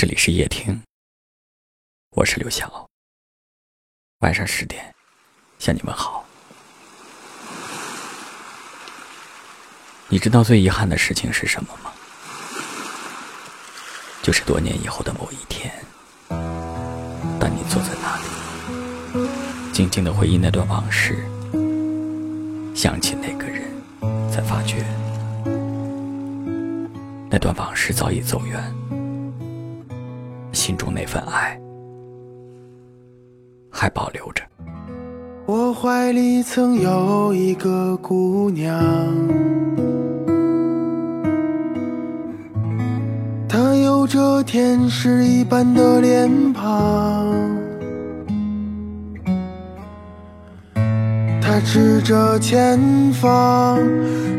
这里是夜听，我是刘晓。晚上十点，向你们好。你知道最遗憾的事情是什么吗？就是多年以后的某一天，当你坐在那里，静静的回忆那段往事，想起那个人，才发觉那段往事早已走远。心中那份爱还保留着。我怀里曾有一个姑娘，她有着天使一般的脸庞，她指着前方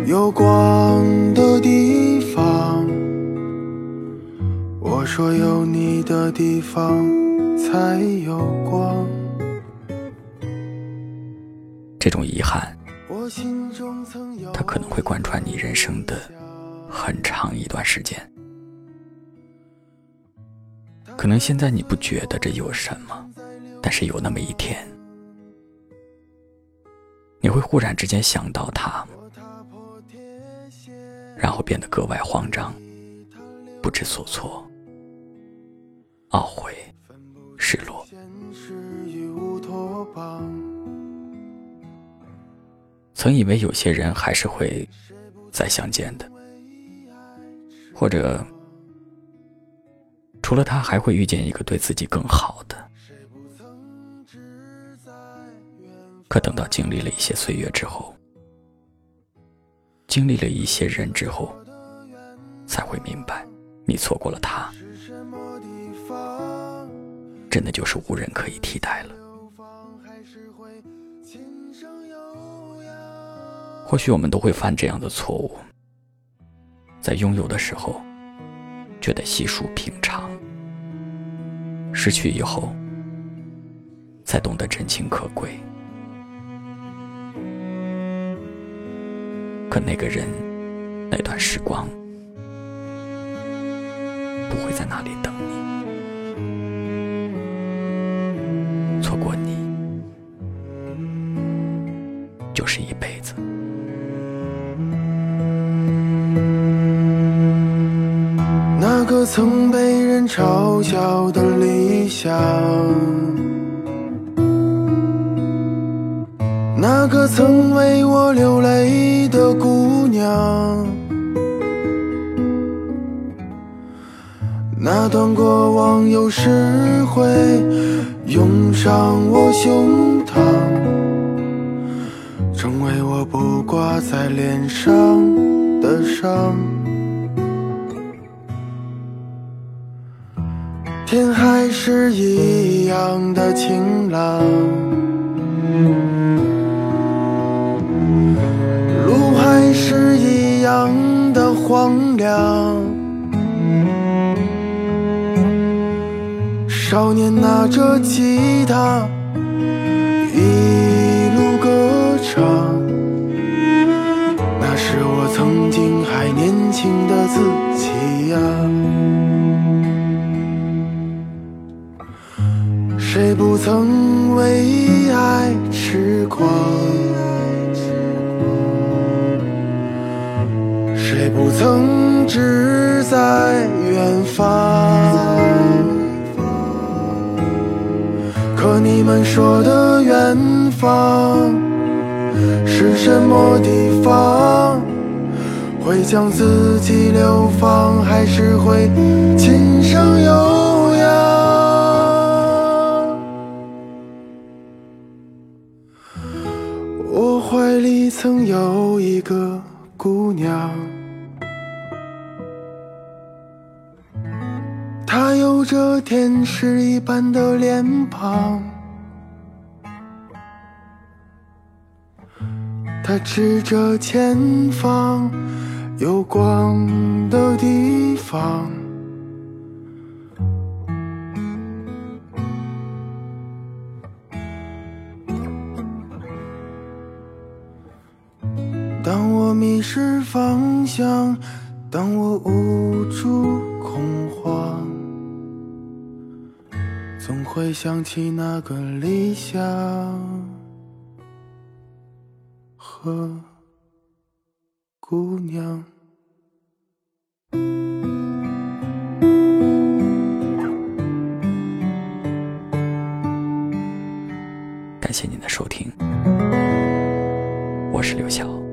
有光的地方。我说有你的地方才有光。这种遗憾，它可能会贯穿你人生的很长一段时间。可能现在你不觉得这有什么，但是有那么一天，你会忽然之间想到他，然后变得格外慌张，不知所措。懊悔，失落。曾以为有些人还是会再相见的，或者除了他，还会遇见一个对自己更好的。可等到经历了一些岁月之后，经历了一些人之后，才会明白，你错过了他。真的就是无人可以替代了。或许我们都会犯这样的错误，在拥有的时候觉得稀疏平常，失去以后才懂得真情可贵。可那个人，那段时光，不会在那里等你。就是一辈子。那个曾被人嘲笑的理想，那个曾为我流泪的姑娘，那段过往有时会。涌上我胸膛，成为我不挂在脸上的伤。天还是一样的晴朗，路还是一样的荒凉。少年拿着吉他，一路歌唱。那是我曾经还年轻的自己呀。谁不曾为爱痴狂？谁不曾志在远方？可你们说的远方是什么地方？会将自己流放，还是会琴声悠扬？我怀里曾有一个姑娘。她有着天使一般的脸庞，她指着前方有光的地方。当我迷失方向，当我无助恐慌。总会想起那个理想和姑娘。感谢您的收听，我是刘晓。